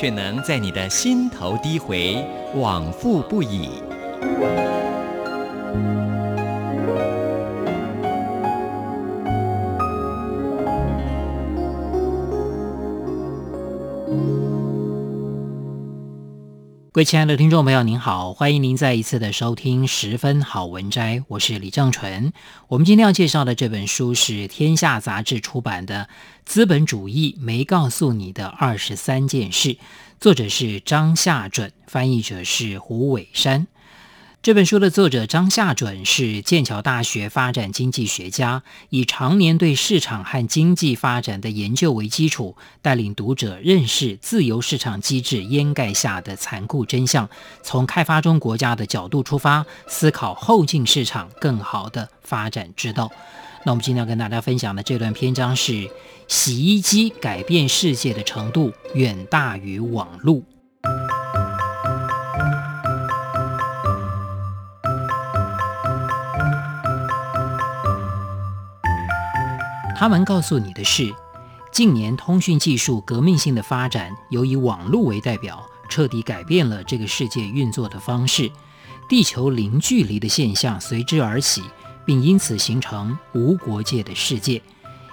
却能在你的心头低回，往复不已。各位亲爱的听众朋友，您好，欢迎您再一次的收听《十分好文摘》，我是李正淳。我们今天要介绍的这本书是天下杂志出版的《资本主义没告诉你的二十三件事》，作者是张夏准，翻译者是胡伟山。这本书的作者张夏准是剑桥大学发展经济学家，以常年对市场和经济发展的研究为基础，带领读者认识自由市场机制掩盖下的残酷真相，从开发中国家的角度出发，思考后进市场更好的发展之道。那我们今天要跟大家分享的这段篇章是：洗衣机改变世界的程度远大于网络。他们告诉你的是，近年通讯技术革命性的发展，由以网络为代表，彻底改变了这个世界运作的方式。地球零距离的现象随之而起，并因此形成无国界的世界。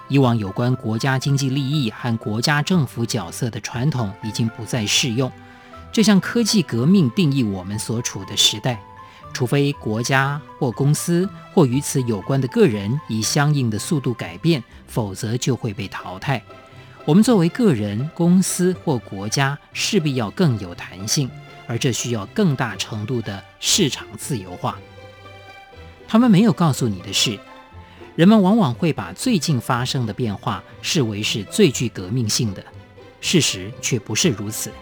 以往有关国家经济利益和国家政府角色的传统已经不再适用。这项科技革命定义我们所处的时代。除非国家或公司或与此有关的个人以相应的速度改变，否则就会被淘汰。我们作为个人、公司或国家，势必要更有弹性，而这需要更大程度的市场自由化。他们没有告诉你的是，人们往往会把最近发生的变化视为是最具革命性的，事实却不是如此。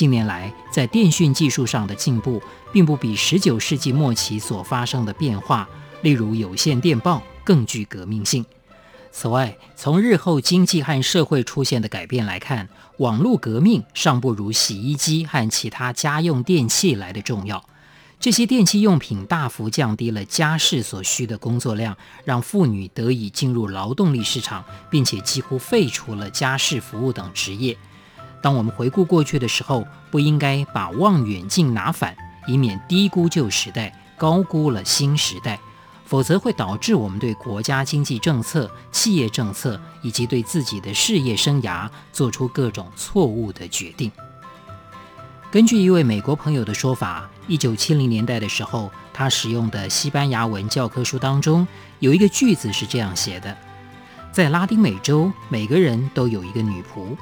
近年来，在电讯技术上的进步，并不比19世纪末期所发生的变化，例如有线电报，更具革命性。此外，从日后经济和社会出现的改变来看，网络革命尚不如洗衣机和其他家用电器来得重要。这些电器用品大幅降低了家事所需的工作量，让妇女得以进入劳动力市场，并且几乎废除了家事服务等职业。当我们回顾过去的时候，不应该把望远镜拿反，以免低估旧时代，高估了新时代，否则会导致我们对国家经济政策、企业政策以及对自己的事业生涯做出各种错误的决定。根据一位美国朋友的说法，一九七零年代的时候，他使用的西班牙文教科书当中有一个句子是这样写的：在拉丁美洲，每个人都有一个女仆。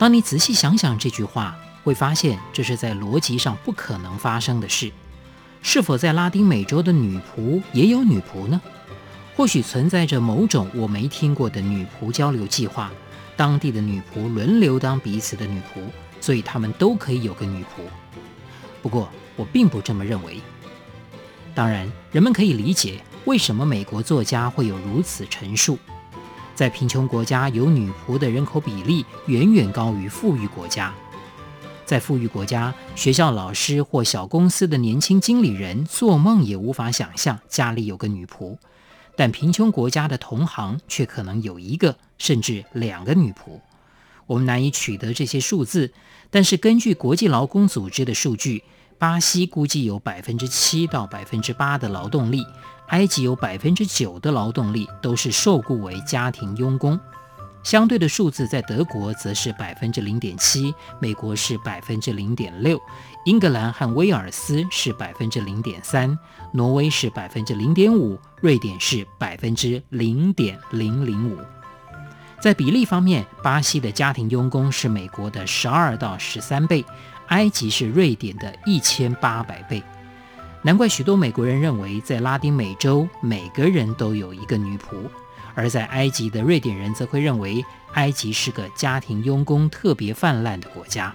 当你仔细想想这句话，会发现这是在逻辑上不可能发生的事。是否在拉丁美洲的女仆也有女仆呢？或许存在着某种我没听过的女仆交流计划，当地的女仆轮流当彼此的女仆，所以他们都可以有个女仆。不过我并不这么认为。当然，人们可以理解为什么美国作家会有如此陈述。在贫穷国家，有女仆的人口比例远远高于富裕国家。在富裕国家，学校老师或小公司的年轻经理人做梦也无法想象家里有个女仆，但贫穷国家的同行却可能有一个甚至两个女仆。我们难以取得这些数字，但是根据国际劳工组织的数据，巴西估计有百分之七到百分之八的劳动力。埃及有百分之九的劳动力都是受雇为家庭佣工，相对的数字在德国则是百分之零点七，美国是百分之零点六，英格兰和威尔斯是百分之零点三，挪威是百分之零点五，瑞典是百分之零点零零五。在比例方面，巴西的家庭佣工是美国的十二到十三倍，埃及是瑞典的一千八百倍。难怪许多美国人认为，在拉丁美洲每个人都有一个女仆，而在埃及的瑞典人则会认为，埃及是个家庭佣工特别泛滥的国家。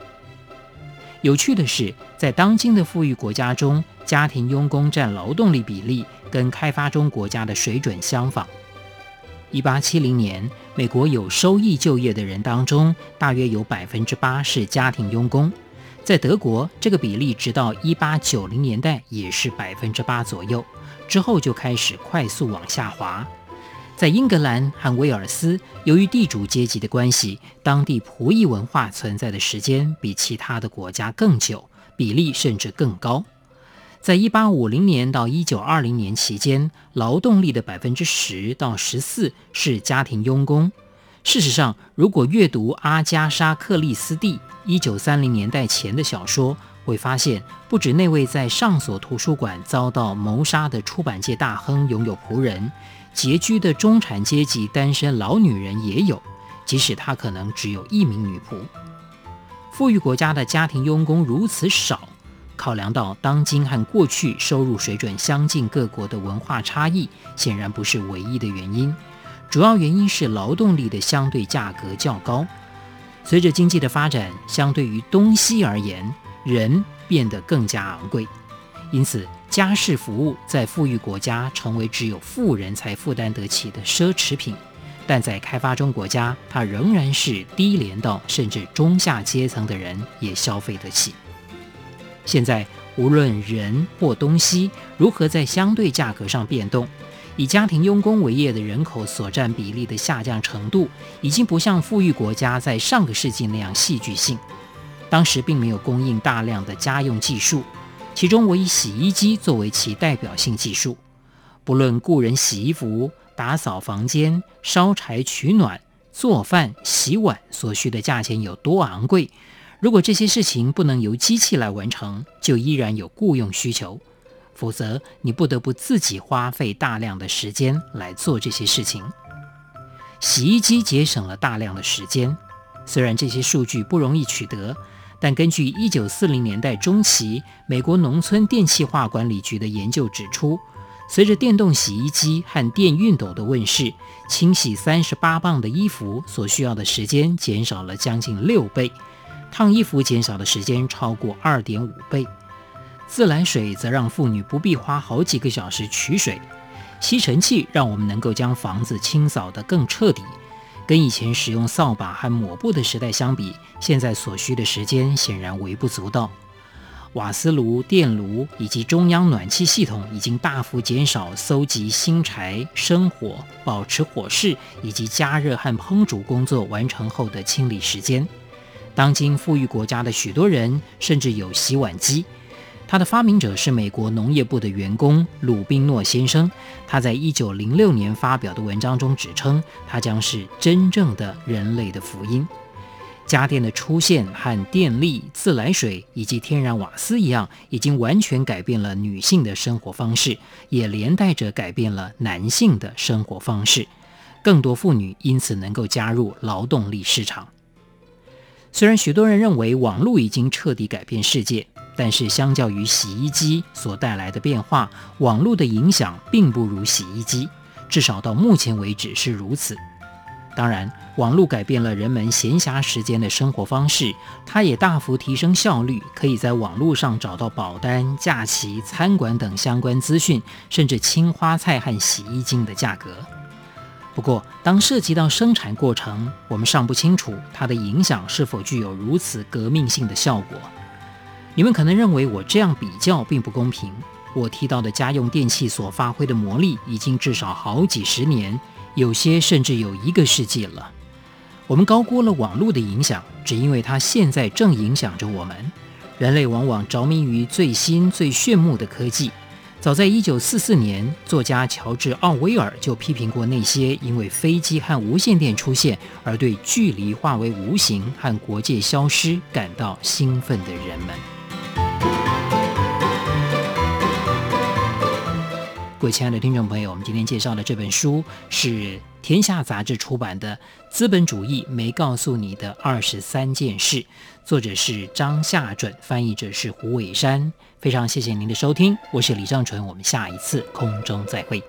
有趣的是，在当今的富裕国家中，家庭佣工占劳动力比例跟开发中国家的水准相仿。一八七零年，美国有收益就业的人当中，大约有百分之八是家庭佣工。在德国，这个比例直到一八九零年代也是百分之八左右，之后就开始快速往下滑。在英格兰和威尔斯，由于地主阶级的关系，当地仆役文化存在的时间比其他的国家更久，比例甚至更高。在一八五零年到一九二零年期间，劳动力的百分之十到十四是家庭佣工。事实上，如果阅读阿加莎·克里斯蒂一九三零年代前的小说，会发现不止那位在上所图书馆遭到谋杀的出版界大亨拥有仆人，拮据的中产阶级单身老女人也有，即使她可能只有一名女仆。富裕国家的家庭佣工如此少。考量到当今和过去收入水准相近各国的文化差异，显然不是唯一的原因。主要原因是劳动力的相对价格较高。随着经济的发展，相对于东西而言，人变得更加昂贵。因此，家事服务在富裕国家成为只有富人才负担得起的奢侈品，但在开发中国家，它仍然是低廉到甚至中下阶层的人也消费得起。现在，无论人或东西如何在相对价格上变动，以家庭佣工为业的人口所占比例的下降程度，已经不像富裕国家在上个世纪那样戏剧性。当时并没有供应大量的家用技术，其中我以洗衣机作为其代表性技术。不论雇人洗衣服、打扫房间、烧柴取暖、做饭、洗碗所需的价钱有多昂贵。如果这些事情不能由机器来完成，就依然有雇佣需求，否则你不得不自己花费大量的时间来做这些事情。洗衣机节省了大量的时间，虽然这些数据不容易取得，但根据1940年代中期美国农村电气化管理局的研究指出，随着电动洗衣机和电熨斗的问世，清洗38磅的衣服所需要的时间减少了将近六倍。烫衣服减少的时间超过二点五倍，自来水则让妇女不必花好几个小时取水，吸尘器让我们能够将房子清扫得更彻底。跟以前使用扫把和抹布的时代相比，现在所需的时间显然微不足道。瓦斯炉、电炉以及中央暖气系统已经大幅减少搜集新柴、生火、保持火势以及加热和烹煮工作完成后的清理时间。当今富裕国家的许多人甚至有洗碗机，它的发明者是美国农业部的员工鲁宾诺先生。他在一九零六年发表的文章中指称，它将是真正的人类的福音。家电的出现和电力、自来水以及天然瓦斯一样，已经完全改变了女性的生活方式，也连带着改变了男性的生活方式。更多妇女因此能够加入劳动力市场。虽然许多人认为网络已经彻底改变世界，但是相较于洗衣机所带来的变化，网络的影响并不如洗衣机，至少到目前为止是如此。当然，网络改变了人们闲暇时间的生活方式，它也大幅提升效率，可以在网络上找到保单、假期、餐馆等相关资讯，甚至青花菜和洗衣精的价格。不过，当涉及到生产过程，我们尚不清楚它的影响是否具有如此革命性的效果。你们可能认为我这样比较并不公平。我提到的家用电器所发挥的魔力已经至少好几十年，有些甚至有一个世纪了。我们高估了网络的影响，只因为它现在正影响着我们。人类往往着迷于最新最炫目的科技。早在一九四四年，作家乔治·奥威尔就批评过那些因为飞机和无线电出现而对距离化为无形和国界消失感到兴奋的人们。各位亲爱的听众朋友，我们今天介绍的这本书是天下杂志出版的《资本主义没告诉你的二十三件事》，作者是张夏准，翻译者是胡伟山。非常谢谢您的收听，我是李尚纯，我们下一次空中再会。